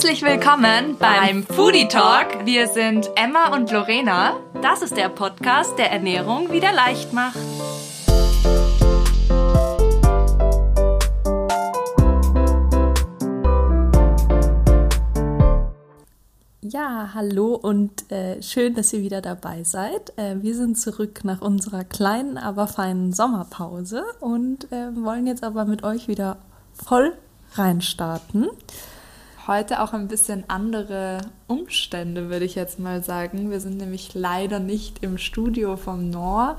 Herzlich willkommen beim Foodie Talk. Wir sind Emma und Lorena. Das ist der Podcast, der Ernährung wieder leicht macht. Ja, hallo und äh, schön, dass ihr wieder dabei seid. Äh, wir sind zurück nach unserer kleinen, aber feinen Sommerpause und äh, wollen jetzt aber mit euch wieder voll reinstarten heute auch ein bisschen andere Umstände, würde ich jetzt mal sagen. Wir sind nämlich leider nicht im Studio vom Nor,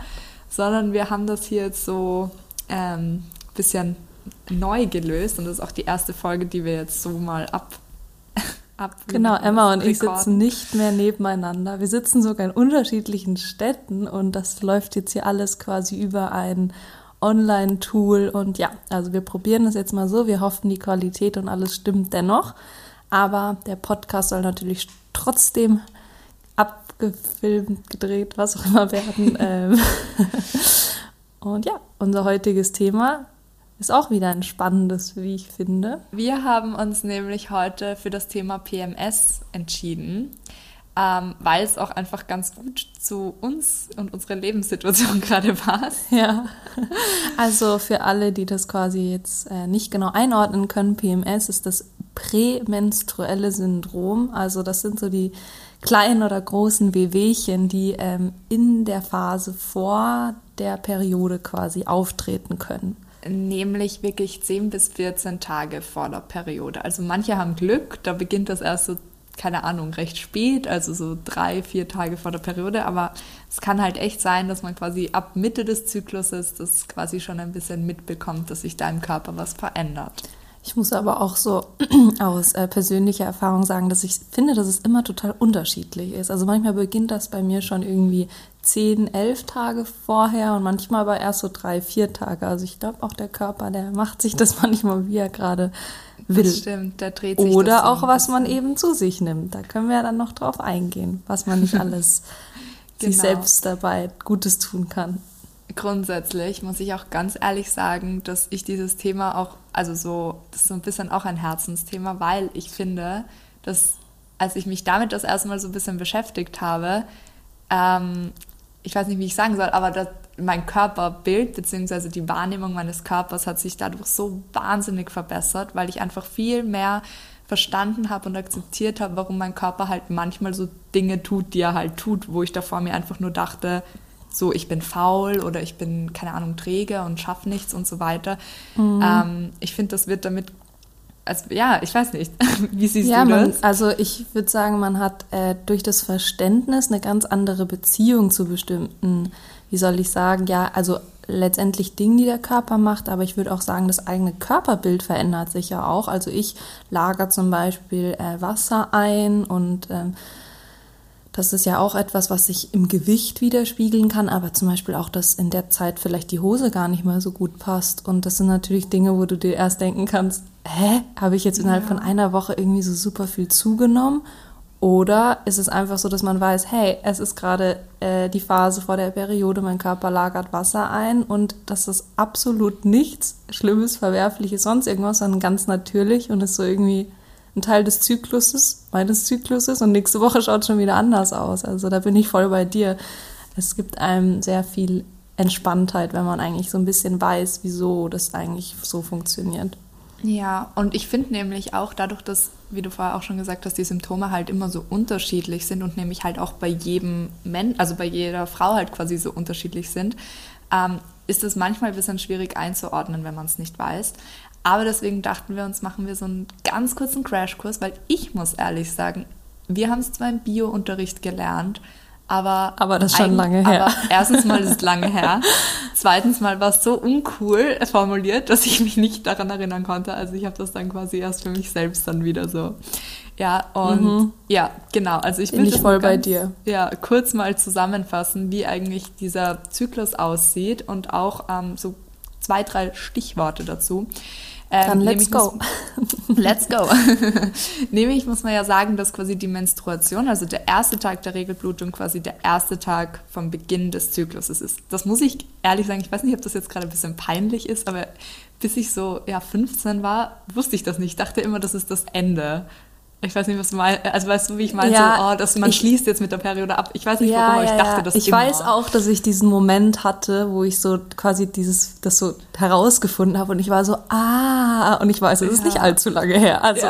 sondern wir haben das hier jetzt so ein ähm, bisschen neu gelöst und das ist auch die erste Folge, die wir jetzt so mal ab. ab genau, Emma und ich sitzen nicht mehr nebeneinander. Wir sitzen sogar in unterschiedlichen Städten und das läuft jetzt hier alles quasi über ein Online-Tool und ja, also wir probieren es jetzt mal so. Wir hoffen, die Qualität und alles stimmt dennoch. Aber der Podcast soll natürlich trotzdem abgefilmt, gedreht, was auch immer werden. Ähm, und ja, unser heutiges Thema ist auch wieder ein spannendes, wie ich finde. Wir haben uns nämlich heute für das Thema PMS entschieden ähm, weil es auch einfach ganz gut zu uns und unserer Lebenssituation gerade passt. Ja, also für alle, die das quasi jetzt äh, nicht genau einordnen können, PMS ist das prämenstruelle Syndrom. Also das sind so die kleinen oder großen Wehwehchen, die ähm, in der Phase vor der Periode quasi auftreten können nämlich wirklich 10 bis 14 Tage vor der Periode. Also manche haben Glück, da beginnt das erst so keine Ahnung, recht spät, also so drei, vier Tage vor der Periode. Aber es kann halt echt sein, dass man quasi ab Mitte des Zykluses das quasi schon ein bisschen mitbekommt, dass sich da im Körper was verändert. Ich muss aber auch so aus äh, persönlicher Erfahrung sagen, dass ich finde, dass es immer total unterschiedlich ist. Also manchmal beginnt das bei mir schon irgendwie zehn, elf Tage vorher und manchmal aber erst so drei, vier Tage. Also ich glaube auch der Körper, der macht sich das manchmal, wie er gerade will. Das stimmt, der dreht sich Oder auch, was man eben zu sich nimmt. Da können wir ja dann noch drauf eingehen, was man nicht alles genau. sich selbst dabei Gutes tun kann. Grundsätzlich muss ich auch ganz ehrlich sagen, dass ich dieses Thema auch, also so, das ist so ein bisschen auch ein Herzensthema, weil ich finde, dass als ich mich damit das erste Mal so ein bisschen beschäftigt habe, ähm, ich weiß nicht, wie ich sagen soll, aber das, mein Körperbild bzw. die Wahrnehmung meines Körpers hat sich dadurch so wahnsinnig verbessert, weil ich einfach viel mehr verstanden habe und akzeptiert habe, warum mein Körper halt manchmal so Dinge tut, die er halt tut, wo ich davor mir einfach nur dachte, so ich bin faul oder ich bin, keine Ahnung, träge und schaffe nichts und so weiter. Mhm. Ähm, ich finde, das wird damit also, ja, ich weiß nicht. Wie siehst ja, du das? Man, also ich würde sagen, man hat äh, durch das Verständnis eine ganz andere Beziehung zu bestimmten, wie soll ich sagen, ja, also letztendlich Dingen, die der Körper macht, aber ich würde auch sagen, das eigene Körperbild verändert sich ja auch. Also ich lager zum Beispiel äh, Wasser ein und ähm, das ist ja auch etwas, was sich im Gewicht widerspiegeln kann, aber zum Beispiel auch, dass in der Zeit vielleicht die Hose gar nicht mehr so gut passt. Und das sind natürlich Dinge, wo du dir erst denken kannst, hä, habe ich jetzt innerhalb ja. von einer Woche irgendwie so super viel zugenommen? Oder ist es einfach so, dass man weiß, hey, es ist gerade äh, die Phase vor der Periode, mein Körper lagert Wasser ein und das ist absolut nichts Schlimmes, Verwerfliches, sonst irgendwas, sondern ganz natürlich und ist so irgendwie ein Teil des Zykluses, meines Zykluses und nächste Woche schaut schon wieder anders aus. Also da bin ich voll bei dir. Es gibt einem sehr viel Entspanntheit, wenn man eigentlich so ein bisschen weiß, wieso das eigentlich so funktioniert. Ja, und ich finde nämlich auch dadurch, dass, wie du vorher auch schon gesagt hast, die Symptome halt immer so unterschiedlich sind und nämlich halt auch bei jedem Mensch, also bei jeder Frau halt quasi so unterschiedlich sind, ähm, ist es manchmal ein bisschen schwierig einzuordnen, wenn man es nicht weiß. Aber deswegen dachten wir uns, machen wir so einen ganz kurzen Crashkurs, weil ich muss ehrlich sagen, wir haben es zwar im Bio-Unterricht gelernt, aber, aber das ist schon lange her. Aber erstens mal ist es lange her. Zweitens mal war es so uncool formuliert, dass ich mich nicht daran erinnern konnte. Also ich habe das dann quasi erst für mich selbst dann wieder so. Ja, und mhm. ja, genau. Also ich bin ich voll ganz, bei dir. Ja, kurz mal zusammenfassen, wie eigentlich dieser Zyklus aussieht und auch ähm, so zwei, drei Stichworte dazu. Ähm, Dann let's go. Muss, let's go. nämlich muss man ja sagen, dass quasi die Menstruation, also der erste Tag der Regelblutung, quasi der erste Tag vom Beginn des Zykluses ist. Das muss ich ehrlich sagen, ich weiß nicht, ob das jetzt gerade ein bisschen peinlich ist, aber bis ich so ja, 15 war, wusste ich das nicht. Ich dachte immer, das ist das Ende Ich weiß nicht, was du meinst. Also weißt du, wie ich meine? Ja, so, oh, dass man ich, schließt jetzt mit der Periode ab. Ich weiß nicht, warum, ja, aber ich dachte, das Ich immer. weiß auch, dass ich diesen Moment hatte, wo ich so quasi dieses, das so herausgefunden habe und ich war so, ah, und ich weiß, es ist nicht allzu lange her. Also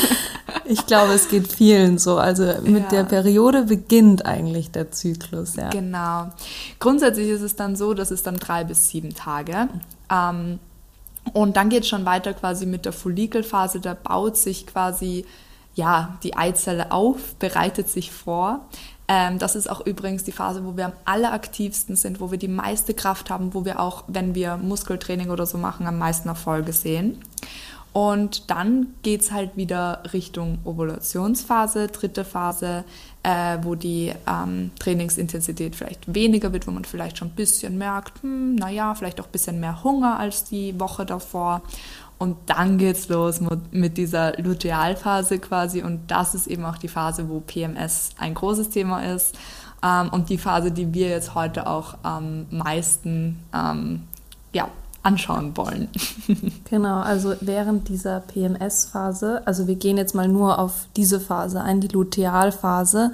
ich glaube, es geht vielen so. Also mit der Periode beginnt eigentlich der Zyklus, ja. Genau. Grundsätzlich ist es dann so, dass es dann drei bis sieben Tage. Ähm, und dann geht es schon weiter quasi mit der Follikelphase. Da baut sich quasi ja, die Eizelle auf, bereitet sich vor. Ähm, das ist auch übrigens die Phase, wo wir am alleraktivsten sind, wo wir die meiste Kraft haben, wo wir auch, wenn wir Muskeltraining oder so machen, am meisten Erfolge sehen. Und dann geht es halt wieder Richtung Ovulationsphase, dritte Phase, äh, wo die ähm, Trainingsintensität vielleicht weniger wird, wo man vielleicht schon ein bisschen merkt, hm, naja, vielleicht auch ein bisschen mehr Hunger als die Woche davor. Und dann geht's los mit dieser Lutealphase quasi. Und das ist eben auch die Phase, wo PMS ein großes Thema ist. Ähm, und die Phase, die wir jetzt heute auch am meisten ähm, ja, anschauen wollen. genau, also während dieser PMS-Phase, also wir gehen jetzt mal nur auf diese Phase ein, die Lutealphase,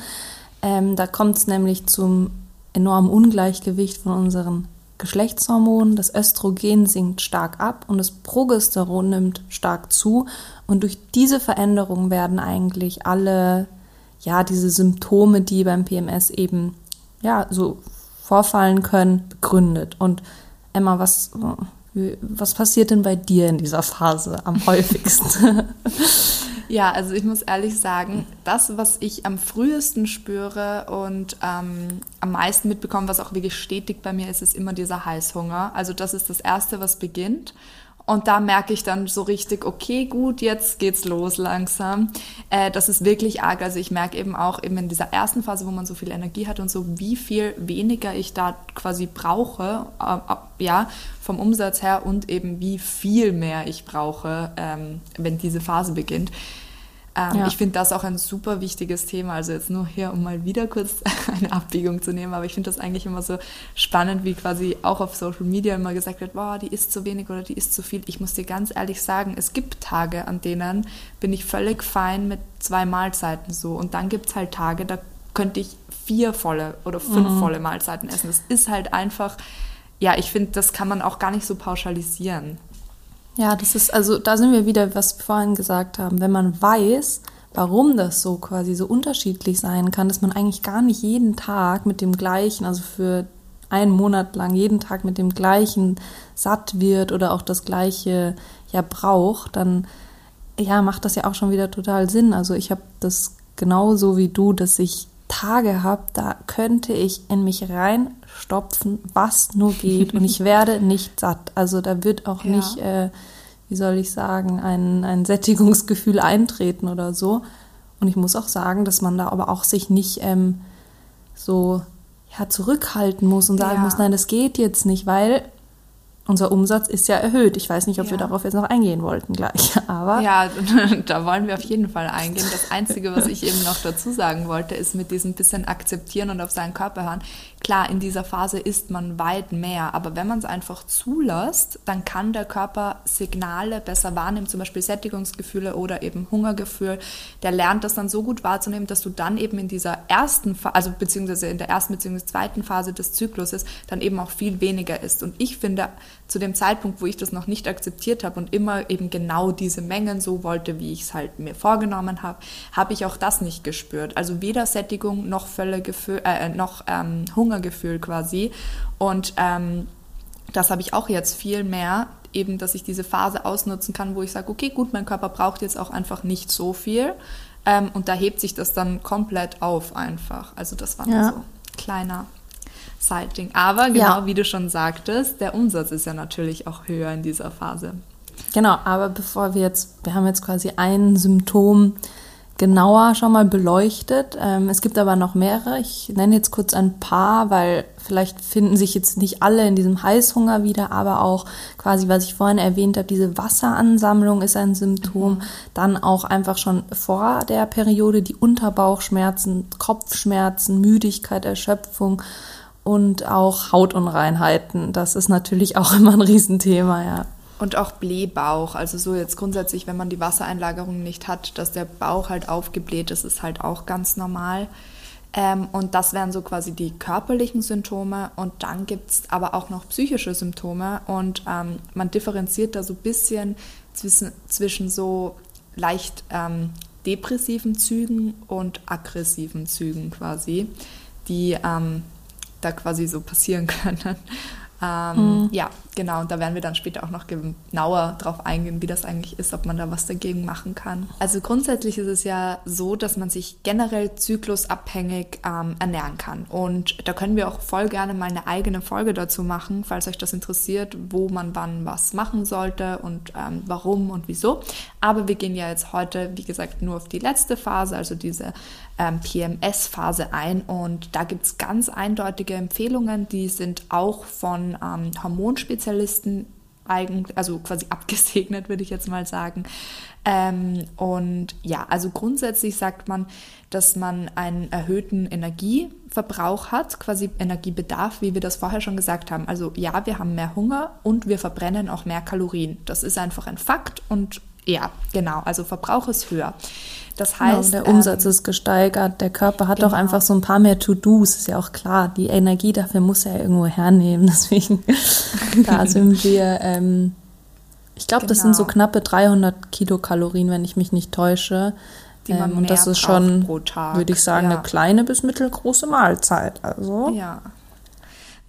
ähm, da kommt es nämlich zum enormen Ungleichgewicht von unseren Geschlechtshormon, das Östrogen sinkt stark ab und das Progesteron nimmt stark zu. Und durch diese Veränderung werden eigentlich alle, ja, diese Symptome, die beim PMS eben, ja, so vorfallen können, begründet. Und Emma, was, was passiert denn bei dir in dieser Phase am häufigsten? Ja, also ich muss ehrlich sagen, das, was ich am frühesten spüre und ähm, am meisten mitbekomme, was auch wirklich stetig bei mir ist, ist immer dieser Heißhunger. Also das ist das Erste, was beginnt. Und da merke ich dann so richtig, okay, gut, jetzt geht's los langsam. Äh, das ist wirklich arg. Also ich merke eben auch eben in dieser ersten Phase, wo man so viel Energie hat und so, wie viel weniger ich da quasi brauche, äh, ja, vom Umsatz her und eben wie viel mehr ich brauche, ähm, wenn diese Phase beginnt. Ähm, ja. Ich finde das auch ein super wichtiges Thema. Also jetzt nur hier, um mal wieder kurz eine Abbiegung zu nehmen. Aber ich finde das eigentlich immer so spannend, wie quasi auch auf Social Media immer gesagt wird, boah, die isst zu wenig oder die isst zu viel. Ich muss dir ganz ehrlich sagen, es gibt Tage, an denen bin ich völlig fein mit zwei Mahlzeiten so. Und dann gibt es halt Tage, da könnte ich vier volle oder fünf mhm. volle Mahlzeiten essen. Das ist halt einfach, ja, ich finde, das kann man auch gar nicht so pauschalisieren. Ja, das ist, also da sind wir wieder, was wir vorhin gesagt haben. Wenn man weiß, warum das so quasi so unterschiedlich sein kann, dass man eigentlich gar nicht jeden Tag mit dem gleichen, also für einen Monat lang jeden Tag mit dem gleichen satt wird oder auch das gleiche ja braucht, dann ja, macht das ja auch schon wieder total Sinn. Also ich habe das genauso wie du, dass ich Tage habe, da könnte ich in mich reinstopfen, was nur geht und ich werde nicht satt. Also da wird auch ja. nicht, äh, wie soll ich sagen, ein, ein Sättigungsgefühl eintreten oder so. Und ich muss auch sagen, dass man da aber auch sich nicht ähm, so ja, zurückhalten muss und sagen ja. muss, nein, das geht jetzt nicht, weil unser Umsatz ist ja erhöht. Ich weiß nicht, ob ja. wir darauf jetzt noch eingehen wollten gleich, aber. Ja, da wollen wir auf jeden Fall eingehen. Das Einzige, was ich eben noch dazu sagen wollte, ist mit diesem bisschen akzeptieren und auf seinen Körper hören. Klar, in dieser Phase isst man weit mehr, aber wenn man es einfach zulässt, dann kann der Körper Signale besser wahrnehmen, zum Beispiel Sättigungsgefühle oder eben Hungergefühl. Der lernt das dann so gut wahrzunehmen, dass du dann eben in dieser ersten, also beziehungsweise in der ersten beziehungsweise zweiten Phase des Zykluses dann eben auch viel weniger isst. Und ich finde, zu dem Zeitpunkt, wo ich das noch nicht akzeptiert habe und immer eben genau diese Mengen so wollte, wie ich es halt mir vorgenommen habe, habe ich auch das nicht gespürt. Also weder Sättigung noch Völlegefühl, äh, noch ähm, Hungergefühl quasi. Und ähm, das habe ich auch jetzt viel mehr, eben, dass ich diese Phase ausnutzen kann, wo ich sage, okay, gut, mein Körper braucht jetzt auch einfach nicht so viel. Ähm, und da hebt sich das dann komplett auf einfach. Also das war ja. so kleiner Sighting. Aber genau ja. wie du schon sagtest, der Umsatz ist ja natürlich auch höher in dieser Phase. Genau, aber bevor wir jetzt, wir haben jetzt quasi ein Symptom genauer schon mal beleuchtet. Ähm, es gibt aber noch mehrere. Ich nenne jetzt kurz ein paar, weil vielleicht finden sich jetzt nicht alle in diesem Heißhunger wieder, aber auch quasi, was ich vorhin erwähnt habe, diese Wasseransammlung ist ein Symptom. Mhm. Dann auch einfach schon vor der Periode die Unterbauchschmerzen, Kopfschmerzen, Müdigkeit, Erschöpfung und auch Hautunreinheiten. Das ist natürlich auch immer ein Riesenthema, ja. Und auch Blähbauch, also so jetzt grundsätzlich, wenn man die Wassereinlagerung nicht hat, dass der Bauch halt aufgebläht ist, ist halt auch ganz normal. Ähm, und das wären so quasi die körperlichen Symptome. Und dann gibt es aber auch noch psychische Symptome. Und ähm, man differenziert da so ein bisschen zwischen, zwischen so leicht ähm, depressiven Zügen und aggressiven Zügen quasi, die ähm, da quasi so passieren können. Ähm, mhm. Ja, genau. Und da werden wir dann später auch noch genauer drauf eingehen, wie das eigentlich ist, ob man da was dagegen machen kann. Also grundsätzlich ist es ja so, dass man sich generell zyklusabhängig ähm, ernähren kann. Und da können wir auch voll gerne mal eine eigene Folge dazu machen, falls euch das interessiert, wo man wann was machen sollte und ähm, warum und wieso. Aber wir gehen ja jetzt heute, wie gesagt, nur auf die letzte Phase, also diese ähm, PMS-Phase ein. Und da gibt es ganz eindeutige Empfehlungen, die sind auch von ähm, Hormonspezialisten eigentlich, also quasi abgesegnet, würde ich jetzt mal sagen. Ähm, und ja, also grundsätzlich sagt man, dass man einen erhöhten Energieverbrauch hat, quasi Energiebedarf, wie wir das vorher schon gesagt haben. Also ja, wir haben mehr Hunger und wir verbrennen auch mehr Kalorien. Das ist einfach ein Fakt und ja, genau, also Verbrauch ist höher. Das genau, heißt. Genau, der Umsatz ähm, ist gesteigert, der Körper hat genau. auch einfach so ein paar mehr To-Dos, ist ja auch klar. Die Energie dafür muss er ja irgendwo hernehmen. Deswegen, da sind wir, ähm, ich glaube, genau. das sind so genau. knappe 300 Kilokalorien, wenn ich mich nicht täusche. Die man ähm, und das ist schon, würde ich sagen, ja. eine kleine bis mittelgroße Mahlzeit. Also. Ja.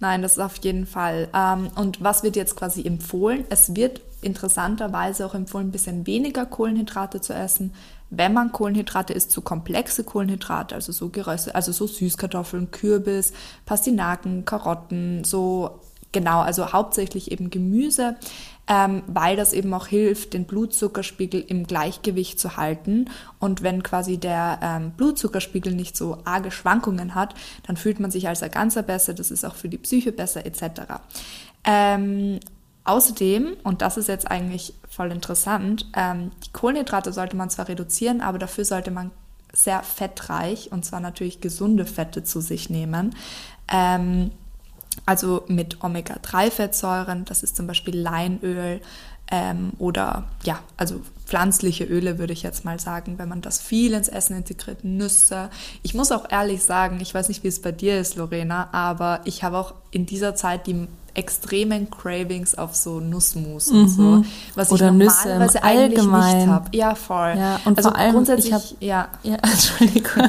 Nein, das ist auf jeden Fall. Ähm, und was wird jetzt quasi empfohlen? Es wird interessanterweise auch empfohlen, ein bisschen weniger Kohlenhydrate zu essen, wenn man Kohlenhydrate isst, so komplexe Kohlenhydrate, also so Geröste, also so Süßkartoffeln, Kürbis, Pastinaken, Karotten, so genau, also hauptsächlich eben Gemüse, ähm, weil das eben auch hilft, den Blutzuckerspiegel im Gleichgewicht zu halten. Und wenn quasi der ähm, Blutzuckerspiegel nicht so arge Schwankungen hat, dann fühlt man sich als Ganzer besser, das ist auch für die Psyche besser etc. Ähm, Außerdem, und das ist jetzt eigentlich voll interessant, ähm, die Kohlenhydrate sollte man zwar reduzieren, aber dafür sollte man sehr fettreich und zwar natürlich gesunde Fette zu sich nehmen. Ähm, also mit Omega-3-Fettsäuren, das ist zum Beispiel Leinöl ähm, oder ja, also pflanzliche Öle würde ich jetzt mal sagen, wenn man das viel ins Essen integriert, Nüsse. Ich muss auch ehrlich sagen, ich weiß nicht, wie es bei dir ist, Lorena, aber ich habe auch in dieser Zeit die extremen Cravings auf so Nussmus mhm. und so, was Oder ich normalerweise Nüsse eigentlich nicht habe. Ja, voll. Ja, und also vor allem, grundsätzlich, ich hab, ja. ja, Entschuldigung.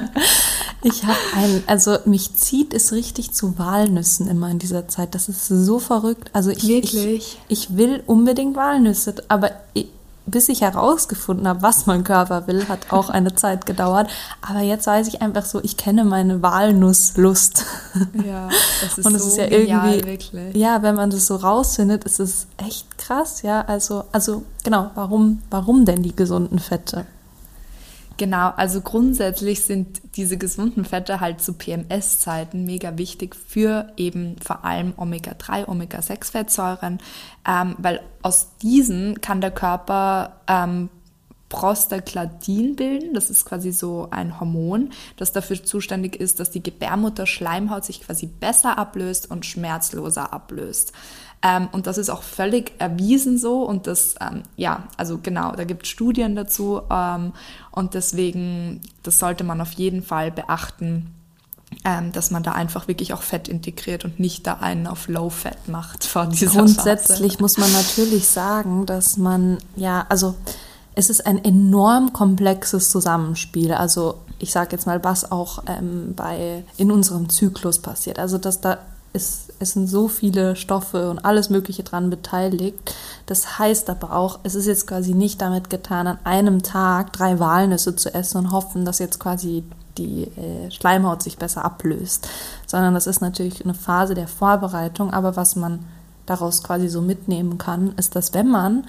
ich habe ein, also mich zieht es richtig zu Walnüssen immer in dieser Zeit. Das ist so verrückt. Also ich, Wirklich? ich, ich will unbedingt Walnüsse, aber ich, bis ich herausgefunden habe, was mein Körper will, hat auch eine Zeit gedauert. Aber jetzt weiß ich einfach so, ich kenne meine Walnusslust. Ja, das ist Und es so ist ja genial, irgendwie, wirklich. ja, wenn man das so rausfindet, ist es echt krass, ja. Also, also genau, warum, warum denn die gesunden Fette? Genau, also grundsätzlich sind diese gesunden Fette halt zu PMS-Zeiten mega wichtig für eben vor allem Omega-3, Omega-6-Fettsäuren, ähm, weil aus diesen kann der Körper ähm, Prostaglandin bilden. Das ist quasi so ein Hormon, das dafür zuständig ist, dass die Gebärmutter-Schleimhaut sich quasi besser ablöst und schmerzloser ablöst. Ähm, und das ist auch völlig erwiesen so. Und das, ähm, ja, also genau, da gibt es Studien dazu. Ähm, und deswegen, das sollte man auf jeden Fall beachten, ähm, dass man da einfach wirklich auch Fett integriert und nicht da einen auf Low Fat macht vor dieser Grundsätzlich Phase. muss man natürlich sagen, dass man, ja, also es ist ein enorm komplexes Zusammenspiel. Also ich sage jetzt mal, was auch ähm, bei in unserem Zyklus passiert. Also dass da ist, es sind so viele Stoffe und alles Mögliche dran beteiligt. Das heißt aber auch, es ist jetzt quasi nicht damit getan, an einem Tag drei Walnüsse zu essen und hoffen, dass jetzt quasi die äh, Schleimhaut sich besser ablöst, sondern das ist natürlich eine Phase der Vorbereitung. Aber was man daraus quasi so mitnehmen kann, ist, dass wenn man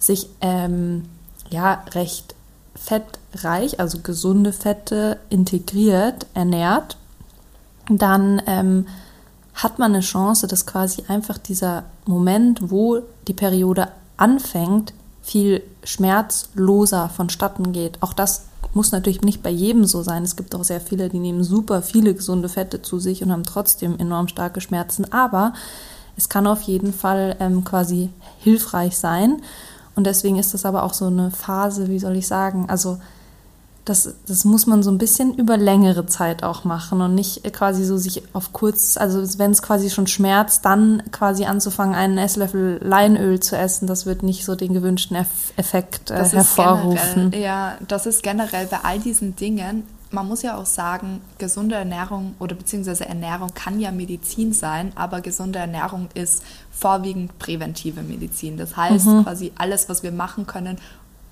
sich ähm, ja recht fettreich, also gesunde Fette integriert, ernährt, dann ähm, hat man eine Chance, dass quasi einfach dieser Moment, wo die Periode anfängt, viel schmerzloser vonstatten geht. Auch das muss natürlich nicht bei jedem so sein. Es gibt auch sehr viele, die nehmen super viele gesunde Fette zu sich und haben trotzdem enorm starke Schmerzen. Aber es kann auf jeden Fall ähm, quasi hilfreich sein. Und deswegen ist das aber auch so eine Phase, wie soll ich sagen, also das, das muss man so ein bisschen über längere Zeit auch machen und nicht quasi so sich auf kurz, also wenn es quasi schon schmerzt, dann quasi anzufangen, einen Esslöffel Leinöl zu essen, das wird nicht so den gewünschten Effekt äh, hervorrufen. Ja, das ist generell bei all diesen Dingen man muss ja auch sagen, gesunde Ernährung oder beziehungsweise Ernährung kann ja Medizin sein, aber gesunde Ernährung ist vorwiegend präventive Medizin. Das heißt mhm. quasi alles, was wir machen können,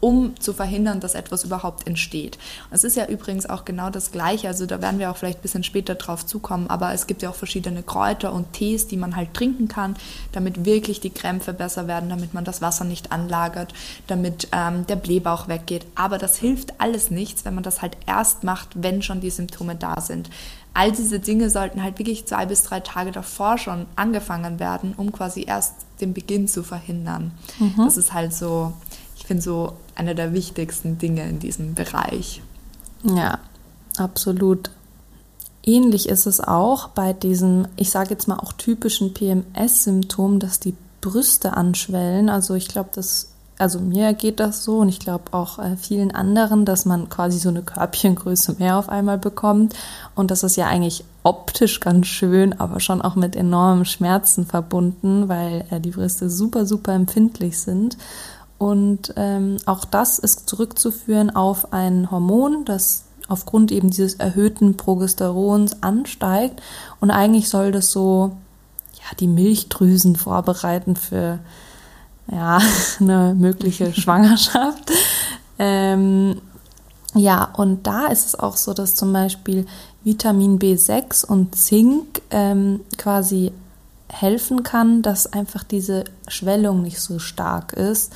um zu verhindern, dass etwas überhaupt entsteht. Es ist ja übrigens auch genau das Gleiche, also da werden wir auch vielleicht ein bisschen später drauf zukommen, aber es gibt ja auch verschiedene Kräuter und Tees, die man halt trinken kann, damit wirklich die Krämpfe besser werden, damit man das Wasser nicht anlagert, damit ähm, der Blähbauch weggeht. Aber das hilft alles nichts, wenn man das halt erst macht, wenn schon die Symptome da sind. All diese Dinge sollten halt wirklich zwei bis drei Tage davor schon angefangen werden, um quasi erst den Beginn zu verhindern. Mhm. Das ist halt so, finde so einer der wichtigsten Dinge in diesem Bereich. Ja, absolut. Ähnlich ist es auch bei diesem, ich sage jetzt mal auch typischen PMS-Symptom, dass die Brüste anschwellen. Also ich glaube, das, also mir geht das so und ich glaube auch äh, vielen anderen, dass man quasi so eine Körbchengröße mehr auf einmal bekommt. Und das ist ja eigentlich optisch ganz schön, aber schon auch mit enormen Schmerzen verbunden, weil äh, die Brüste super, super empfindlich sind. Und ähm, auch das ist zurückzuführen auf ein Hormon, das aufgrund eben dieses erhöhten Progesterons ansteigt. Und eigentlich soll das so ja, die Milchdrüsen vorbereiten für ja, eine mögliche Schwangerschaft. Ähm, ja, und da ist es auch so, dass zum Beispiel Vitamin B6 und Zink ähm, quasi helfen kann, dass einfach diese Schwellung nicht so stark ist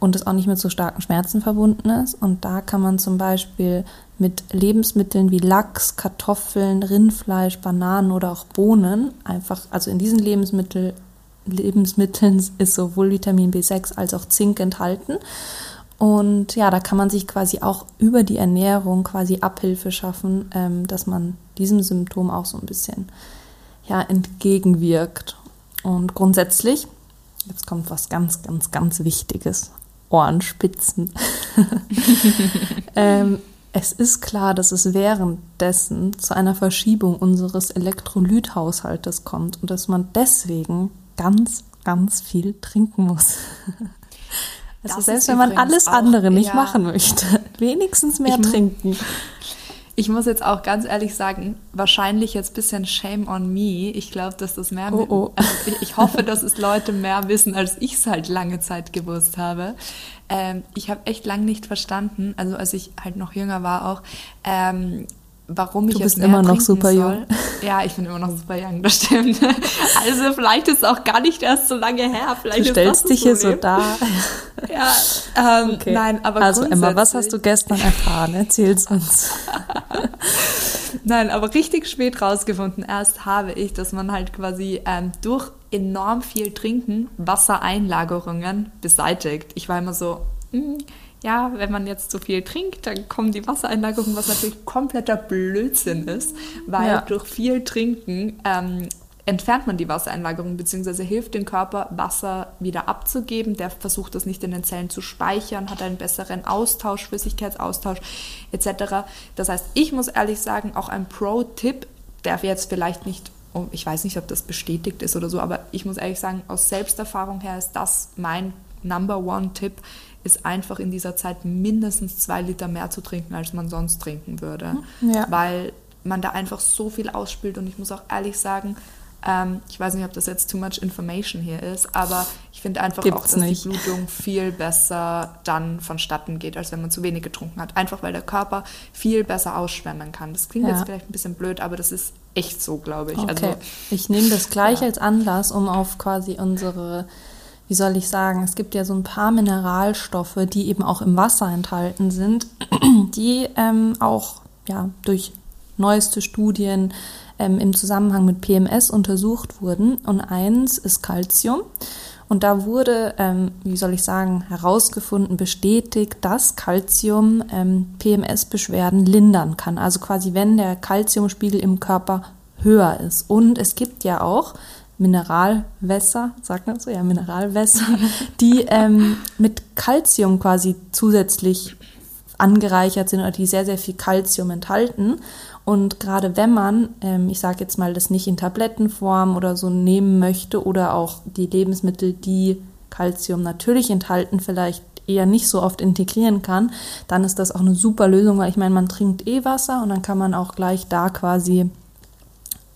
und es auch nicht mit so starken Schmerzen verbunden ist. Und da kann man zum Beispiel mit Lebensmitteln wie Lachs, Kartoffeln, Rindfleisch, Bananen oder auch Bohnen einfach, also in diesen Lebensmittel, Lebensmitteln ist sowohl Vitamin B6 als auch Zink enthalten. Und ja, da kann man sich quasi auch über die Ernährung quasi Abhilfe schaffen, ähm, dass man diesem Symptom auch so ein bisschen ja, entgegenwirkt. Und grundsätzlich, jetzt kommt was ganz, ganz, ganz Wichtiges. Ohrenspitzen. ähm, es ist klar, dass es währenddessen zu einer Verschiebung unseres Elektrolythaushaltes kommt und dass man deswegen ganz, ganz viel trinken muss. Also das selbst wenn man alles auch, andere nicht ja, machen möchte, wenigstens mehr ich trinken. Ich muss jetzt auch ganz ehrlich sagen, wahrscheinlich jetzt ein bisschen Shame on me. Ich glaube, dass das mehr. Oh, oh. Also ich, ich, hoffe, dass es Leute mehr wissen, als ich es halt lange Zeit gewusst habe. Ähm, ich habe echt lange nicht verstanden, also als ich halt noch jünger war auch, ähm, warum ich du bist immer noch super soll. jung. Ja, ich bin immer noch super jung, das stimmt. Also vielleicht ist es auch gar nicht erst so lange her. Vielleicht du stellst dich hier so da. Ja, ähm, okay. nein, aber Also Emma, was hast du gestern erfahren? Erzähl's uns. nein, aber richtig spät rausgefunden. Erst habe ich, dass man halt quasi ähm, durch enorm viel Trinken Wassereinlagerungen beseitigt. Ich war immer so, mh, hm, ja, wenn man jetzt zu viel trinkt, dann kommen die Wassereinlagerungen, was natürlich kompletter Blödsinn ist, weil ja. durch viel Trinken ähm, entfernt man die Wassereinlagerung bzw. hilft dem Körper, Wasser wieder abzugeben. Der versucht das nicht in den Zellen zu speichern, hat einen besseren Austausch, Flüssigkeitsaustausch etc. Das heißt, ich muss ehrlich sagen, auch ein Pro-Tipp, der jetzt vielleicht nicht, ich weiß nicht, ob das bestätigt ist oder so, aber ich muss ehrlich sagen, aus Selbsterfahrung her ist das mein Number One-Tipp, ist einfach in dieser Zeit mindestens zwei Liter mehr zu trinken, als man sonst trinken würde. Ja. Weil man da einfach so viel ausspült und ich muss auch ehrlich sagen, ähm, ich weiß nicht, ob das jetzt too much information hier ist, aber ich finde einfach Gibt's auch, dass nicht. die Blutung viel besser dann vonstatten geht, als wenn man zu wenig getrunken hat. Einfach weil der Körper viel besser ausschwemmen kann. Das klingt ja. jetzt vielleicht ein bisschen blöd, aber das ist echt so, glaube ich. Okay. Also, ich nehme das gleich ja. als Anlass, um auf quasi unsere wie soll ich sagen, es gibt ja so ein paar Mineralstoffe, die eben auch im Wasser enthalten sind, die ähm, auch ja, durch neueste Studien ähm, im Zusammenhang mit PMS untersucht wurden. Und eins ist Calcium. Und da wurde, ähm, wie soll ich sagen, herausgefunden, bestätigt, dass Calcium ähm, PMS-Beschwerden lindern kann. Also quasi, wenn der Calciumspiegel im Körper höher ist. Und es gibt ja auch Mineralwässer, sagt man so, ja, Mineralwässer, die ähm, mit Kalzium quasi zusätzlich angereichert sind oder die sehr, sehr viel Kalzium enthalten. Und gerade wenn man, ähm, ich sage jetzt mal, das nicht in Tablettenform oder so nehmen möchte oder auch die Lebensmittel, die Kalzium natürlich enthalten, vielleicht eher nicht so oft integrieren kann, dann ist das auch eine super Lösung, weil ich meine, man trinkt eh Wasser und dann kann man auch gleich da quasi,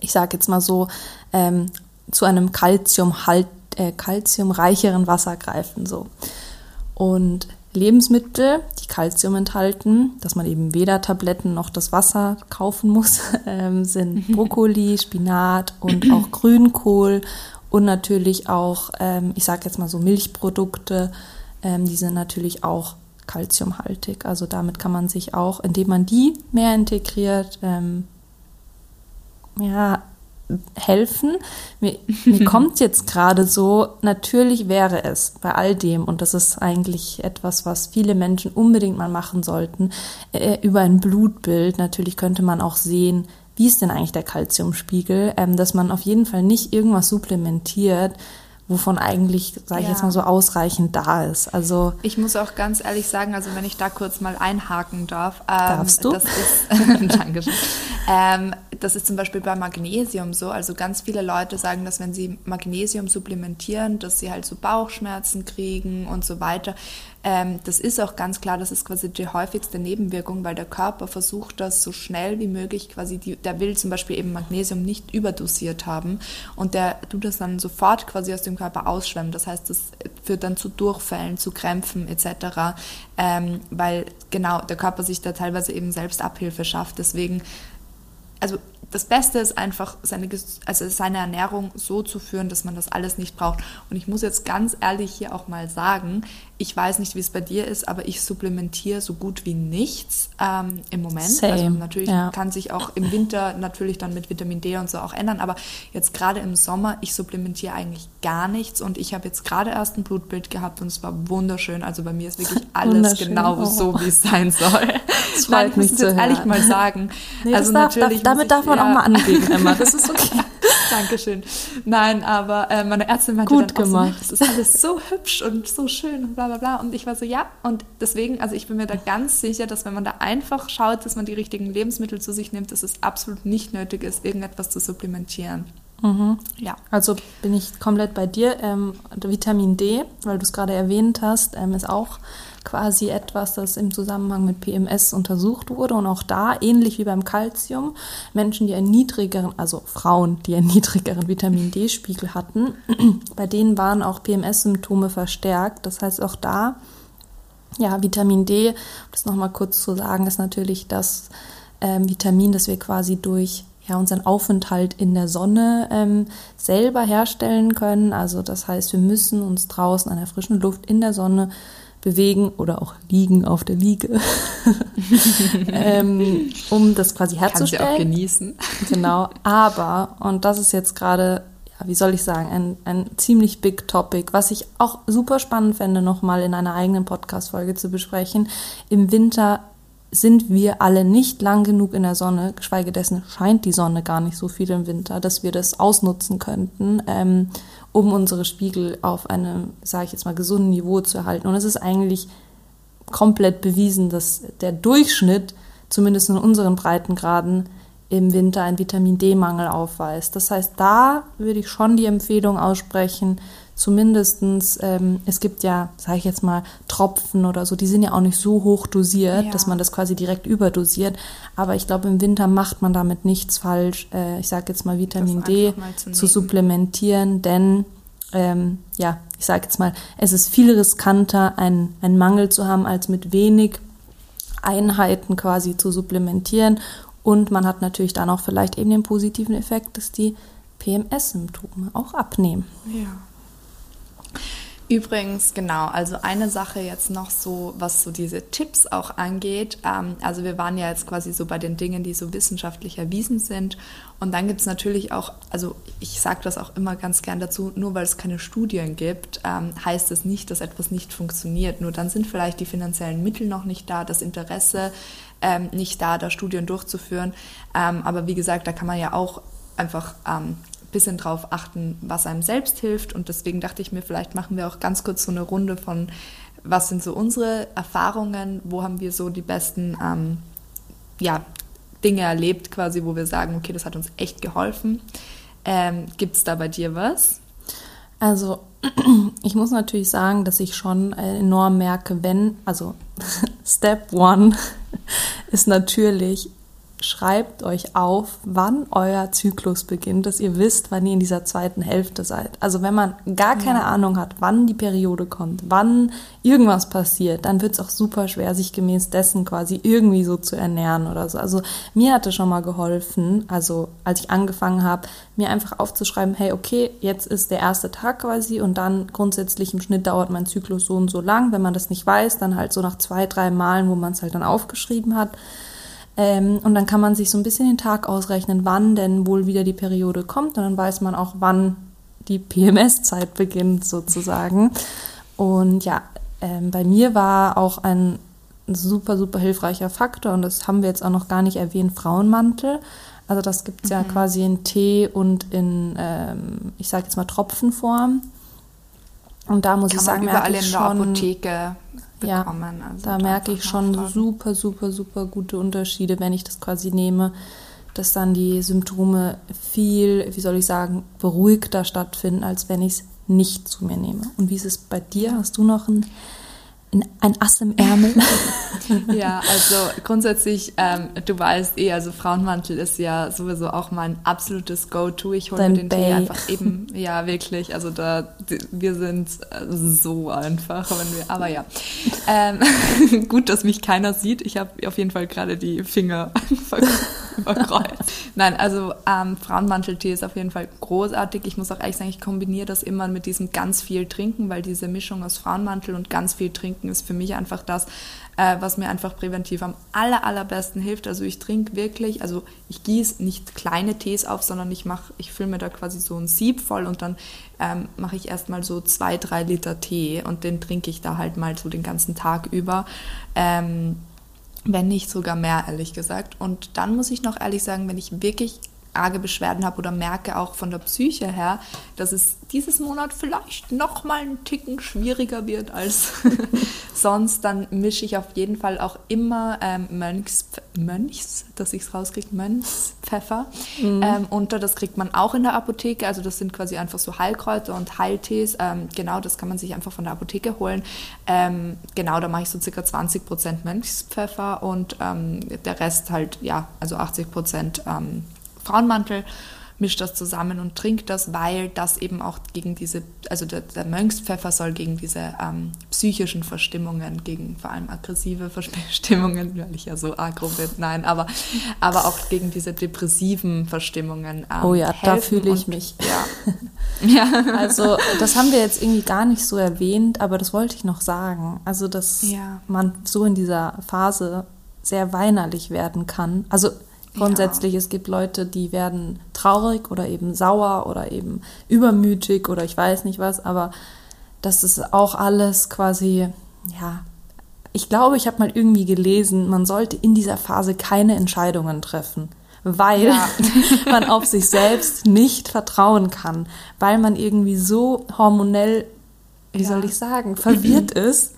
ich sage jetzt mal so, ähm, zu einem Kalziumhalt, äh, kalziumreicheren Wasser greifen. So. Und Lebensmittel, die Kalzium enthalten, dass man eben weder Tabletten noch das Wasser kaufen muss, ähm, sind Brokkoli, Spinat und auch Grünkohl und natürlich auch, ähm, ich sage jetzt mal so Milchprodukte, ähm, die sind natürlich auch kalziumhaltig. Also damit kann man sich auch, indem man die mehr integriert, ähm, ja, helfen. Mir, mir kommt jetzt gerade so, natürlich wäre es bei all dem, und das ist eigentlich etwas, was viele Menschen unbedingt mal machen sollten, äh, über ein Blutbild, natürlich könnte man auch sehen, wie ist denn eigentlich der Kalziumspiegel, ähm, dass man auf jeden Fall nicht irgendwas supplementiert, wovon eigentlich, sage ich ja. jetzt mal so, ausreichend da ist. Also ich muss auch ganz ehrlich sagen, also wenn ich da kurz mal einhaken darf, ähm, darfst du? Das ist, Dankeschön. Ähm, das ist zum Beispiel bei Magnesium so. Also ganz viele Leute sagen, dass wenn sie Magnesium supplementieren, dass sie halt so Bauchschmerzen kriegen und so weiter. Ähm, das ist auch ganz klar, das ist quasi die häufigste Nebenwirkung, weil der Körper versucht das so schnell wie möglich quasi, die, der will zum Beispiel eben Magnesium nicht überdosiert haben und der tut das dann sofort quasi aus dem Körper ausschwemmen. Das heißt, das führt dann zu Durchfällen, zu Krämpfen etc., ähm, weil genau der Körper sich da teilweise eben selbst Abhilfe schafft. Deswegen also das Beste ist einfach, seine, also seine Ernährung so zu führen, dass man das alles nicht braucht. Und ich muss jetzt ganz ehrlich hier auch mal sagen, ich weiß nicht, wie es bei dir ist, aber ich supplementiere so gut wie nichts ähm, im Moment. Same. Also natürlich ja. kann sich auch im Winter natürlich dann mit Vitamin D und so auch ändern, aber jetzt gerade im Sommer, ich supplementiere eigentlich gar nichts und ich habe jetzt gerade erst ein Blutbild gehabt und es war wunderschön. Also bei mir ist wirklich alles genau oh. so, wie es sein soll. Das Nein, ich muss es jetzt ehrlich mal sagen. Nee, also darf, natürlich darf, damit darf man ja. auch mal angeben, Emma. Das ist okay. Dankeschön. Nein, aber äh, meine Ärztin meinte Gut dann gemacht. So, das ist alles so hübsch und so schön und bla bla bla. Und ich war so, ja. Und deswegen, also ich bin mir da ganz sicher, dass wenn man da einfach schaut, dass man die richtigen Lebensmittel zu sich nimmt, dass es absolut nicht nötig ist, irgendetwas zu supplementieren. Mhm. Ja. Also bin ich komplett bei dir. Ähm, Vitamin D, weil du es gerade erwähnt hast, ähm, ist auch quasi etwas, das im Zusammenhang mit PMS untersucht wurde. Und auch da, ähnlich wie beim Kalzium, Menschen, die einen niedrigeren, also Frauen, die einen niedrigeren Vitamin D-Spiegel hatten, bei denen waren auch PMS-Symptome verstärkt. Das heißt, auch da, ja, Vitamin D, um das nochmal kurz zu sagen, ist natürlich das ähm, Vitamin, das wir quasi durch ja, unseren Aufenthalt in der Sonne ähm, selber herstellen können. Also das heißt, wir müssen uns draußen an der frischen Luft in der Sonne bewegen oder auch liegen auf der Liege, ähm, um das quasi herzustellen. Kann sie auch genießen. Genau, aber, und das ist jetzt gerade, ja, wie soll ich sagen, ein, ein ziemlich big topic, was ich auch super spannend fände, nochmal in einer eigenen Podcast-Folge zu besprechen. Im Winter sind wir alle nicht lang genug in der Sonne, geschweige dessen scheint die Sonne gar nicht so viel im Winter, dass wir das ausnutzen könnten, ähm, um unsere Spiegel auf einem, sage ich jetzt mal, gesunden Niveau zu erhalten. Und es ist eigentlich komplett bewiesen, dass der Durchschnitt, zumindest in unseren Breitengraden, im Winter einen Vitamin D-Mangel aufweist. Das heißt, da würde ich schon die Empfehlung aussprechen, zumindestens, ähm, es gibt ja, sage ich jetzt mal, Tropfen oder so, die sind ja auch nicht so hoch dosiert, ja. dass man das quasi direkt überdosiert. Aber ich glaube, im Winter macht man damit nichts falsch. Äh, ich sage jetzt mal Vitamin D zu, zu supplementieren, denn ähm, ja, ich sage jetzt mal, es ist viel riskanter, einen, einen Mangel zu haben, als mit wenig Einheiten quasi zu supplementieren. Und man hat natürlich dann auch vielleicht eben den positiven Effekt, dass die PMS-Symptome auch abnehmen. Ja. Übrigens, genau, also eine Sache jetzt noch so, was so diese Tipps auch angeht. Ähm, also wir waren ja jetzt quasi so bei den Dingen, die so wissenschaftlich erwiesen sind. Und dann gibt es natürlich auch, also ich sage das auch immer ganz gern dazu, nur weil es keine Studien gibt, ähm, heißt es nicht, dass etwas nicht funktioniert. Nur dann sind vielleicht die finanziellen Mittel noch nicht da, das Interesse ähm, nicht da, da Studien durchzuführen. Ähm, aber wie gesagt, da kann man ja auch einfach ähm, bisschen drauf achten, was einem selbst hilft. Und deswegen dachte ich mir, vielleicht machen wir auch ganz kurz so eine Runde von, was sind so unsere Erfahrungen, wo haben wir so die besten ähm, ja, Dinge erlebt, quasi, wo wir sagen, okay, das hat uns echt geholfen. Ähm, Gibt es da bei dir was? Also ich muss natürlich sagen, dass ich schon enorm merke, wenn, also Step One ist natürlich schreibt euch auf, wann euer Zyklus beginnt, dass ihr wisst, wann ihr in dieser zweiten Hälfte seid. Also wenn man gar keine ja. Ahnung hat, wann die Periode kommt, wann irgendwas passiert, dann wird es auch super schwer, sich gemäß dessen quasi irgendwie so zu ernähren oder so. Also mir hatte schon mal geholfen, also als ich angefangen habe, mir einfach aufzuschreiben, hey, okay, jetzt ist der erste Tag quasi und dann grundsätzlich im Schnitt dauert mein Zyklus so und so lang. Wenn man das nicht weiß, dann halt so nach zwei, drei Malen, wo man es halt dann aufgeschrieben hat ähm, und dann kann man sich so ein bisschen den Tag ausrechnen, wann denn wohl wieder die Periode kommt. Und dann weiß man auch, wann die PMS-Zeit beginnt, sozusagen. Und ja, ähm, bei mir war auch ein super, super hilfreicher Faktor, und das haben wir jetzt auch noch gar nicht erwähnt, Frauenmantel. Also das gibt es mhm. ja quasi in Tee und in, ähm, ich sage jetzt mal, Tropfenform. Und da muss Kann ich sagen, überall in der Apotheke bekommen. Ja, also da merke ich schon nachfragen. super, super, super gute Unterschiede, wenn ich das quasi nehme, dass dann die Symptome viel, wie soll ich sagen, beruhigter stattfinden, als wenn ich es nicht zu mir nehme. Und wie ist es bei dir? Hast du noch ein ein Ass im Ärmel. ja, also grundsätzlich, ähm, du weißt eh, also Frauenmantel ist ja sowieso auch mein absolutes Go-To. Ich hole mir den Bay. Tee einfach eben, ja, wirklich. Also da, wir sind so einfach, wenn wir, aber ja. Ähm, gut, dass mich keiner sieht. Ich habe auf jeden Fall gerade die Finger überkreuzt. Nein, also ähm, Frauenmanteltee ist auf jeden Fall großartig. Ich muss auch ehrlich sagen, ich kombiniere das immer mit diesem ganz viel Trinken, weil diese Mischung aus Frauenmantel und ganz viel Trinken trinken ist für mich einfach das, äh, was mir einfach präventiv am aller, allerbesten hilft. Also ich trinke wirklich, also ich gieße nicht kleine Tees auf, sondern ich mache, ich fülle mir da quasi so ein Sieb voll und dann ähm, mache ich erstmal so zwei, drei Liter Tee und den trinke ich da halt mal so den ganzen Tag über. Ähm, wenn nicht sogar mehr, ehrlich gesagt. Und dann muss ich noch ehrlich sagen, wenn ich wirklich arge Beschwerden habe oder merke auch von der Psyche her, dass es dieses Monat vielleicht noch mal einen Ticken schwieriger wird als sonst, dann mische ich auf jeden Fall auch immer ähm, Mönchs, Mönchs, dass ich es rauskriege, Mönchspfeffer mhm. ähm, unter. Das kriegt man auch in der Apotheke. Also das sind quasi einfach so Heilkräuter und Heiltees. Ähm, genau, das kann man sich einfach von der Apotheke holen. Ähm, genau, da mache ich so circa 20% Mönchspfeffer und ähm, der Rest halt, ja, also 80% ähm, Frauenmantel, mischt das zusammen und trinkt das, weil das eben auch gegen diese, also der, der Mönchspfeffer soll gegen diese ähm, psychischen Verstimmungen, gegen vor allem aggressive Verstimmungen, weil ich ja so aggro bin, nein, aber, aber auch gegen diese depressiven Verstimmungen. Ähm, oh ja, da fühle ich und, mich. Ja. ja. Also das haben wir jetzt irgendwie gar nicht so erwähnt, aber das wollte ich noch sagen. Also dass ja. man so in dieser Phase sehr weinerlich werden kann. Also Grundsätzlich, ja. es gibt Leute, die werden traurig oder eben sauer oder eben übermütig oder ich weiß nicht was, aber das ist auch alles quasi, ja, ich glaube, ich habe mal irgendwie gelesen, man sollte in dieser Phase keine Entscheidungen treffen, weil ja. man auf sich selbst nicht vertrauen kann, weil man irgendwie so hormonell, wie ja. soll ich sagen, verwirrt ist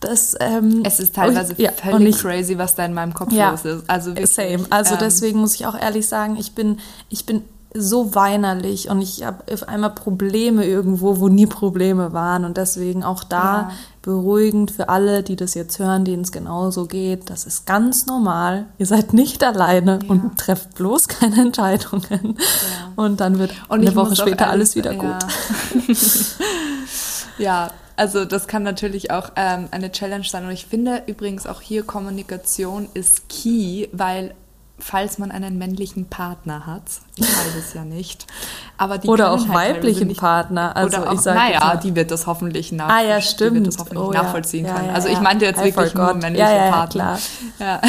das, ähm, es ist teilweise ich, ja, völlig ich, crazy, was da in meinem Kopf ja, los ist. Also wirklich, same. Also ähm, deswegen muss ich auch ehrlich sagen, ich bin, ich bin so weinerlich und ich habe auf einmal Probleme irgendwo, wo nie Probleme waren. Und deswegen auch da ja. beruhigend für alle, die das jetzt hören, denen es genauso geht. Das ist ganz normal. Ihr seid nicht alleine ja. und trefft bloß keine Entscheidungen. Ja. Und dann wird und eine Woche später alles wieder gut. ja, also das kann natürlich auch ähm, eine Challenge sein. Und ich finde übrigens auch hier Kommunikation ist key, weil falls man einen männlichen Partner hat, ich weiß es ja nicht, aber die oder auch halt weiblichen Partner, also auch, ich sage naja, die wird das hoffentlich nach, ah, ja, stimmt. Die wird das hoffentlich oh, nachvollziehen ja. können. Ja, also ich meinte jetzt I wirklich nur männliche Partner. Ja.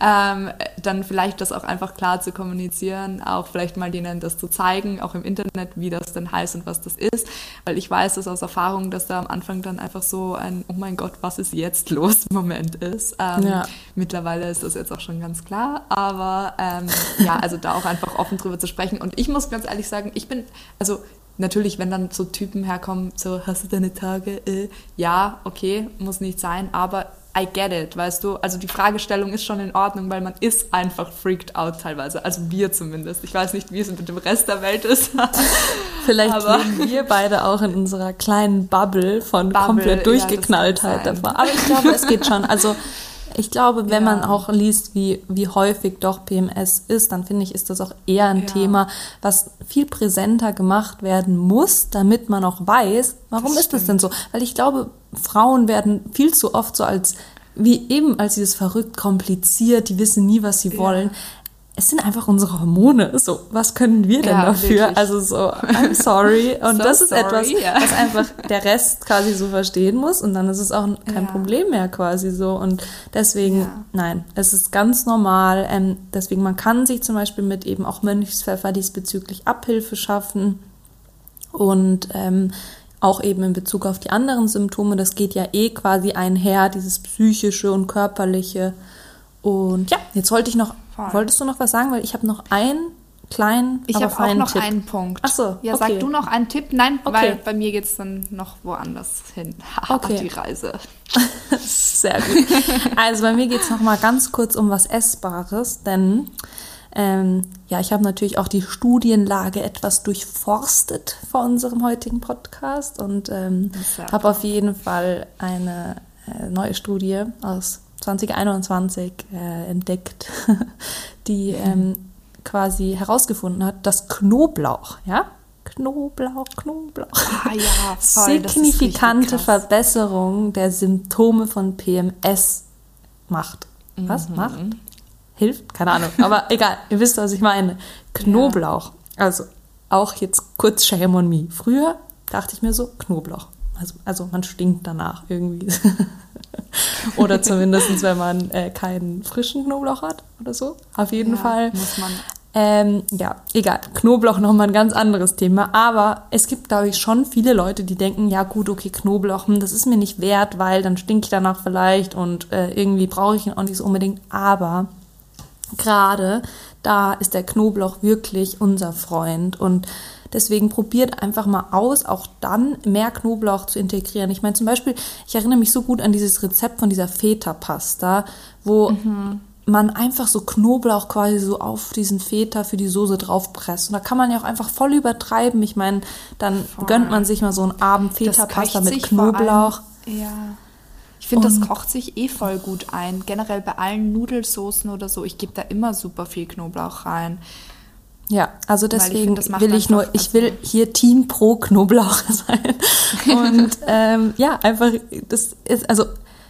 ähm, dann vielleicht das auch einfach klar zu kommunizieren, auch vielleicht mal denen das zu zeigen, auch im Internet, wie das denn heißt und was das ist, weil ich weiß das aus Erfahrung, dass da am Anfang dann einfach so ein, oh mein Gott, was ist jetzt los Moment ist. Ähm. Mittlerweile ist das jetzt auch schon ganz klar, aber ähm, ja, also da auch einfach offen drüber zu sprechen und ich muss ganz ehrlich sagen, ich bin, also natürlich, wenn dann so Typen herkommen, so, hast du deine Tage? Äh, ja, okay, muss nicht sein, aber I get it, weißt du? Also die Fragestellung ist schon in Ordnung, weil man ist einfach freaked out teilweise. Also wir zumindest. Ich weiß nicht, wie es mit dem Rest der Welt ist. Vielleicht aber leben wir beide auch in unserer kleinen Bubble von Bubble, komplett Durchgeknalltheit ja. Aber ich glaube, es geht schon. Also ich glaube, wenn ja. man auch liest, wie, wie häufig doch PMS ist, dann finde ich, ist das auch eher ein ja. Thema, was viel präsenter gemacht werden muss, damit man auch weiß, warum das ist das denn so? Weil ich glaube, Frauen werden viel zu oft so als wie eben als dieses verrückt kompliziert, die wissen nie, was sie wollen es sind einfach unsere Hormone. So, was können wir denn ja, dafür? Wirklich. Also so, I'm sorry. Und so das ist sorry, etwas, ja. was einfach der Rest quasi so verstehen muss. Und dann ist es auch kein ja. Problem mehr quasi so. Und deswegen, nein, es ist ganz normal. Ähm, deswegen, man kann sich zum Beispiel mit eben auch Mönchspfeffer diesbezüglich Abhilfe schaffen. Und ähm, auch eben in Bezug auf die anderen Symptome, das geht ja eh quasi einher, dieses psychische und körperliche. Und ja, jetzt wollte ich noch Voll. Wolltest du noch was sagen? Weil ich habe noch einen kleinen, Ich habe auch noch Tipp. einen Punkt. Ach so, Ja, okay. sag du noch einen Tipp? Nein, okay. weil bei mir geht es dann noch woanders hin. okay. Die Reise. Sehr gut. Also bei mir geht es noch mal ganz kurz um was Essbares, denn ähm, ja, ich habe natürlich auch die Studienlage etwas durchforstet vor unserem heutigen Podcast und ähm, habe auf jeden Fall eine äh, neue Studie aus 2021 äh, entdeckt, die ähm, quasi herausgefunden hat, dass Knoblauch, ja, Knoblauch, Knoblauch, ah, ja, voll, signifikante Verbesserung der Symptome von PMS macht. Was mhm. macht? Hilft? Keine Ahnung. Aber egal, ihr wisst, was ich meine. Knoblauch. Ja. Also auch jetzt kurz Shame on me. Früher dachte ich mir so, Knoblauch. Also, also man stinkt danach irgendwie. oder zumindest, wenn man äh, keinen frischen Knoblauch hat oder so. Auf jeden ja, Fall. Muss man. Ähm, ja, egal. Knoblauch nochmal ein ganz anderes Thema. Aber es gibt, glaube ich, schon viele Leute, die denken, ja gut, okay, Knoblauch, hm, das ist mir nicht wert, weil dann stinke ich danach vielleicht und äh, irgendwie brauche ich ihn auch nicht so unbedingt. Aber gerade da ist der Knoblauch wirklich unser Freund und Deswegen probiert einfach mal aus, auch dann mehr Knoblauch zu integrieren. Ich meine zum Beispiel, ich erinnere mich so gut an dieses Rezept von dieser Feta-Pasta, wo mhm. man einfach so Knoblauch quasi so auf diesen Feta für die Soße draufpresst. Und da kann man ja auch einfach voll übertreiben. Ich meine, dann voll. gönnt man sich mal so einen Abend Feta-Pasta mit Knoblauch. Allem, ja. Ich finde, das kocht sich eh voll gut ein. Generell bei allen Nudelsoßen oder so. Ich gebe da immer super viel Knoblauch rein. Ja, also deswegen ich find, will ich nur, ich will hier Team pro Knoblauch sein. Und ähm, ja, einfach, das ist, also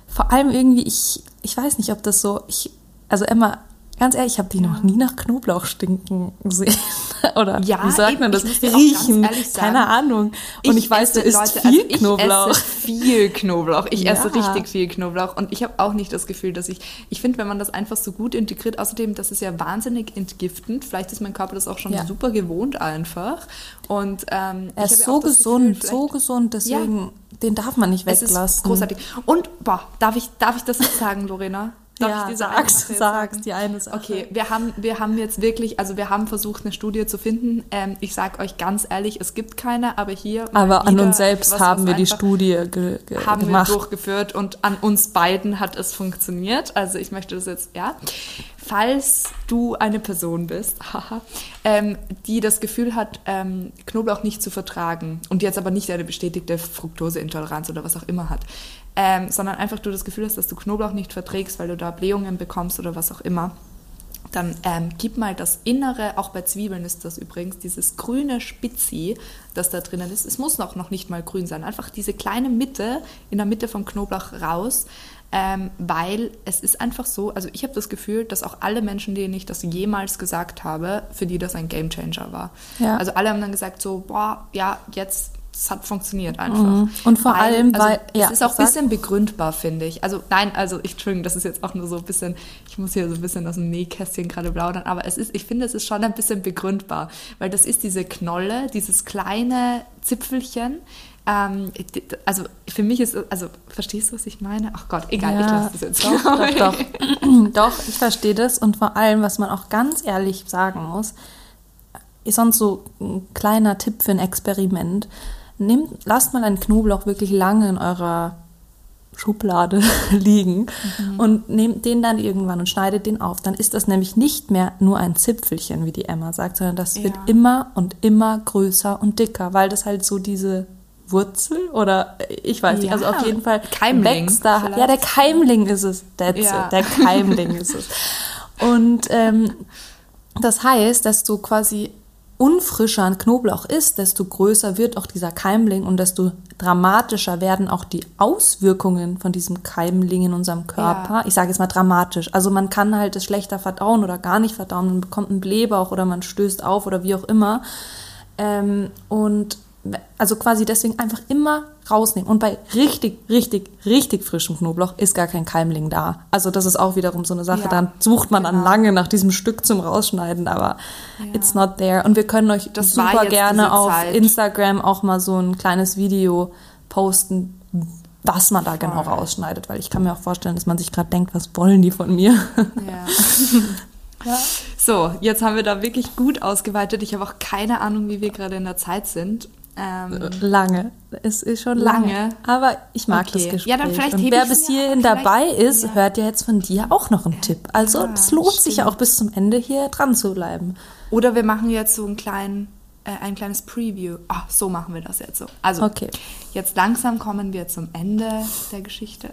vor allem irgendwie, ich, ich weiß nicht, ob das so, ich, also Emma Ganz ehrlich, ich habe die ja. noch nie nach Knoblauch stinken gesehen. Oder ja, wie sagt eben, man das? Riechen. Keine Ahnung. Und ich, ich weiß, da ist Leute, viel also Knoblauch. Ich esse viel Knoblauch. Ich ja. esse richtig viel Knoblauch. Und ich habe auch nicht das Gefühl, dass ich. Ich finde, wenn man das einfach so gut integriert, außerdem, das ist ja wahnsinnig entgiftend. Vielleicht ist mein Körper das auch schon ja. super gewohnt einfach. Und ähm, er ist so gesund, Gefühl, so gesund, deswegen den darf man nicht weglassen. Es ist großartig. Und boah, darf ich, darf ich das jetzt sagen, Lorena? Darf ja, ich diese sag's, eine sag's, die eine Sache. Okay, wir haben, wir haben jetzt wirklich, also wir haben versucht, eine Studie zu finden. Ähm, ich sage euch ganz ehrlich, es gibt keine, aber hier. Aber an uns selbst haben wir die Studie ge ge haben gemacht. wir durchgeführt und an uns beiden hat es funktioniert. Also ich möchte das jetzt, ja. Falls du eine Person bist, ähm, die das Gefühl hat, ähm, Knoblauch nicht zu vertragen und jetzt aber nicht eine bestätigte Fructoseintoleranz oder was auch immer hat, ähm, sondern einfach du das Gefühl hast, dass du Knoblauch nicht verträgst, weil du da Blähungen bekommst oder was auch immer, dann ähm, gib mal das Innere, auch bei Zwiebeln ist das übrigens, dieses grüne Spitzi, das da drinnen ist. Es muss noch, noch nicht mal grün sein, einfach diese kleine Mitte in der Mitte vom Knoblauch raus, ähm, weil es ist einfach so, also ich habe das Gefühl, dass auch alle Menschen, denen ich das jemals gesagt habe, für die das ein Gamechanger war. Ja. Also alle haben dann gesagt so, boah, ja, jetzt es hat funktioniert einfach. Mhm. Und vor weil, allem, also, weil- ja, es ist auch ein bisschen begründbar, finde ich. Also nein, also ich, Entschuldigung, das ist jetzt auch nur so ein bisschen, ich muss hier so ein bisschen aus dem Nähkästchen gerade plaudern, aber es ist, ich finde, es ist schon ein bisschen begründbar, weil das ist diese Knolle, dieses kleine Zipfelchen. Ähm, also für mich ist, also verstehst du, was ich meine? Ach Gott, egal, ich lasse das jetzt. Doch, doch, doch. doch, ich verstehe das. Und vor allem, was man auch ganz ehrlich sagen muss, ist sonst so ein kleiner Tipp für ein Experiment. Nehmt, lasst mal einen Knoblauch wirklich lange in eurer Schublade liegen und nehmt den dann irgendwann und schneidet den auf. Dann ist das nämlich nicht mehr nur ein Zipfelchen, wie die Emma sagt, sondern das wird Ja. immer und immer größer und dicker, weil das halt so diese Wurzel oder ich weiß nicht, also Ja, auf jeden Fall Keimling wächst da. vielleicht. Ja, der Keimling ist es. That's Ja. it, der Keimling ist es. Und ähm, das heißt, desto quasi unfrischer ein Knoblauch ist, desto größer wird auch dieser Keimling und desto dramatischer werden auch die Auswirkungen von diesem Keimling in unserem Körper. Ja. Ich sage jetzt mal dramatisch. Also man kann halt es schlechter verdauen oder gar nicht verdauen, man bekommt einen Blähbauch oder man stößt auf oder wie auch immer. Ähm, und also quasi deswegen einfach immer rausnehmen. Und bei richtig, richtig, richtig frischem Knoblauch ist gar kein Keimling da. Also das ist auch wiederum so eine Sache. Ja, Dann sucht man dann genau. lange nach diesem Stück zum Rausschneiden, aber it's not there. Und wir können euch Das super gerne auf Zeit. Instagram auch mal so ein kleines Video posten, was man da genau Voll. rausschneidet, weil ich kann mir auch vorstellen, dass man sich gerade denkt, was wollen die von mir? Ja. So, jetzt haben wir da wirklich gut ausgeweitet. Ich habe auch keine Ahnung, wie wir gerade in der Zeit sind. Ähm, Lange. Es ist schon lange. Lange. Aber ich mag Okay. das Gespräch. Ja, dann vielleicht Und wer bis hierhin dabei ist, ja. hört ja jetzt von dir auch noch einen Tipp. Also Ja, es lohnt sich ja stimmt. auch bis zum Ende hier dran zu bleiben. Oder wir machen jetzt so einen kleinen, äh, ein kleines Preview. Ah, so machen wir das jetzt so. Also, Okay. jetzt langsam kommen wir zum Ende der Geschichte.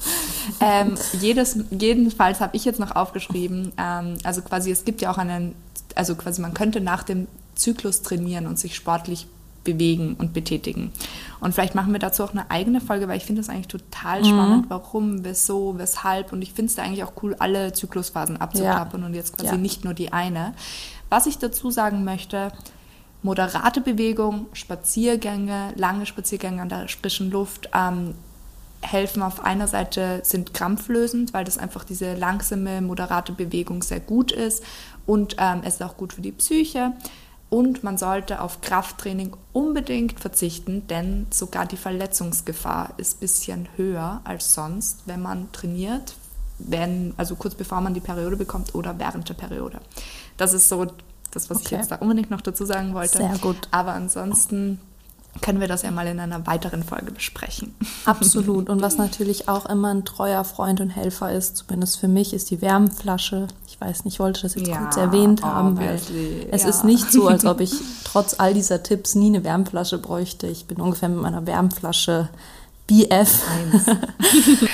ähm, jedes, jedenfalls habe ich jetzt noch aufgeschrieben, ähm, also quasi, es gibt ja auch einen, also quasi, man könnte nach dem Zyklus trainieren und sich sportlich bewegen und betätigen. Und vielleicht machen wir dazu auch eine eigene Folge, weil ich finde das eigentlich total spannend, warum, wieso, weshalb. Und ich finde es da eigentlich auch cool, alle Zyklusphasen abzuklappern und jetzt quasi Ja. nicht nur die eine. Was ich dazu sagen möchte, moderate Bewegung, Spaziergänge, lange Spaziergänge an der frischen Luft ähm, helfen auf einer Seite, sind krampflösend, weil das einfach diese langsame, moderate Bewegung sehr gut ist und ähm, es ist auch gut für die Psyche. Und man sollte auf Krafttraining unbedingt verzichten, denn sogar die Verletzungsgefahr ist ein bisschen höher als sonst, wenn man trainiert, wenn, also kurz bevor man die Periode bekommt oder während der Periode. Das ist so das, was ich Okay. jetzt da unbedingt noch dazu sagen wollte. Sehr gut. Aber ansonsten können wir das ja mal in einer weiteren Folge besprechen. Absolut. Und was natürlich auch immer ein treuer Freund und Helfer ist, zumindest für mich, ist die Wärmflasche. Ich weiß nicht, ich wollte das jetzt Ja, kurz erwähnt haben, weil es ja. ist nicht so, als ob ich trotz all dieser Tipps nie eine Wärmflasche bräuchte. Ich bin ungefähr mit meiner Wärmflasche BF.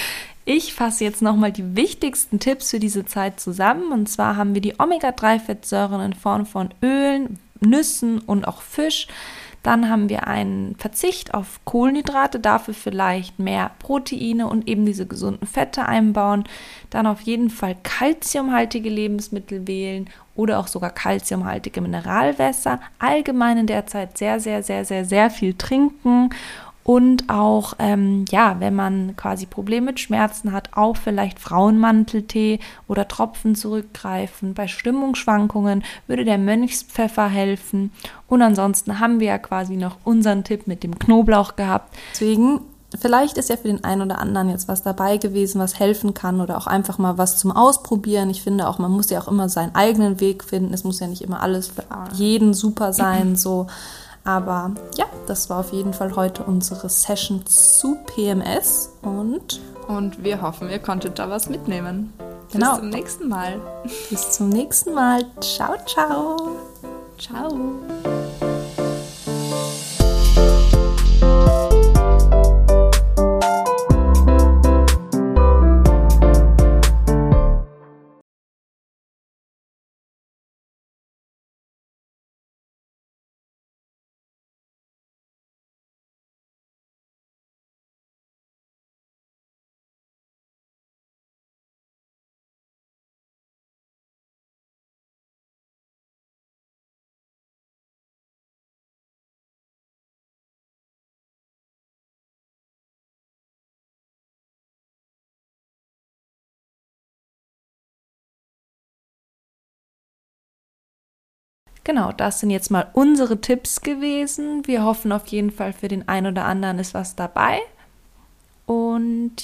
Ich fasse jetzt nochmal die wichtigsten Tipps für diese Zeit zusammen. Und zwar haben wir die Omega-3-Fettsäuren in Form von Ölen, Nüssen und auch Fisch. Dann haben wir einen Verzicht auf Kohlenhydrate, dafür vielleicht mehr Proteine und eben diese gesunden Fette einbauen. Dann auf jeden Fall kalziumhaltige Lebensmittel wählen oder auch sogar kalziumhaltige Mineralwässer. Allgemein in der Zeit sehr, sehr, sehr, sehr, sehr viel trinken und auch, ähm, ja, wenn man quasi Probleme mit Schmerzen hat, auch vielleicht Frauenmanteltee oder Tropfen zurückgreifen. Bei Stimmungsschwankungen würde der Mönchspfeffer helfen. Und ansonsten haben wir ja quasi noch unseren Tipp mit dem Knoblauch gehabt. Deswegen, vielleicht ist ja für den einen oder anderen jetzt was dabei gewesen, was helfen kann oder auch einfach mal was zum Ausprobieren. Ich finde auch, man muss ja auch immer seinen eigenen Weg finden. Es muss ja nicht immer alles für jeden super sein, so. Aber ja, das war auf jeden Fall heute unsere Session zu PMS und Und wir hoffen, ihr konntet da was mitnehmen. Genau. Bis zum nächsten Mal. bis zum nächsten Mal. Ciao, ciao. Ciao. Genau, das sind jetzt mal unsere Tipps gewesen. Wir hoffen auf jeden Fall für den einen oder anderen ist was dabei. Und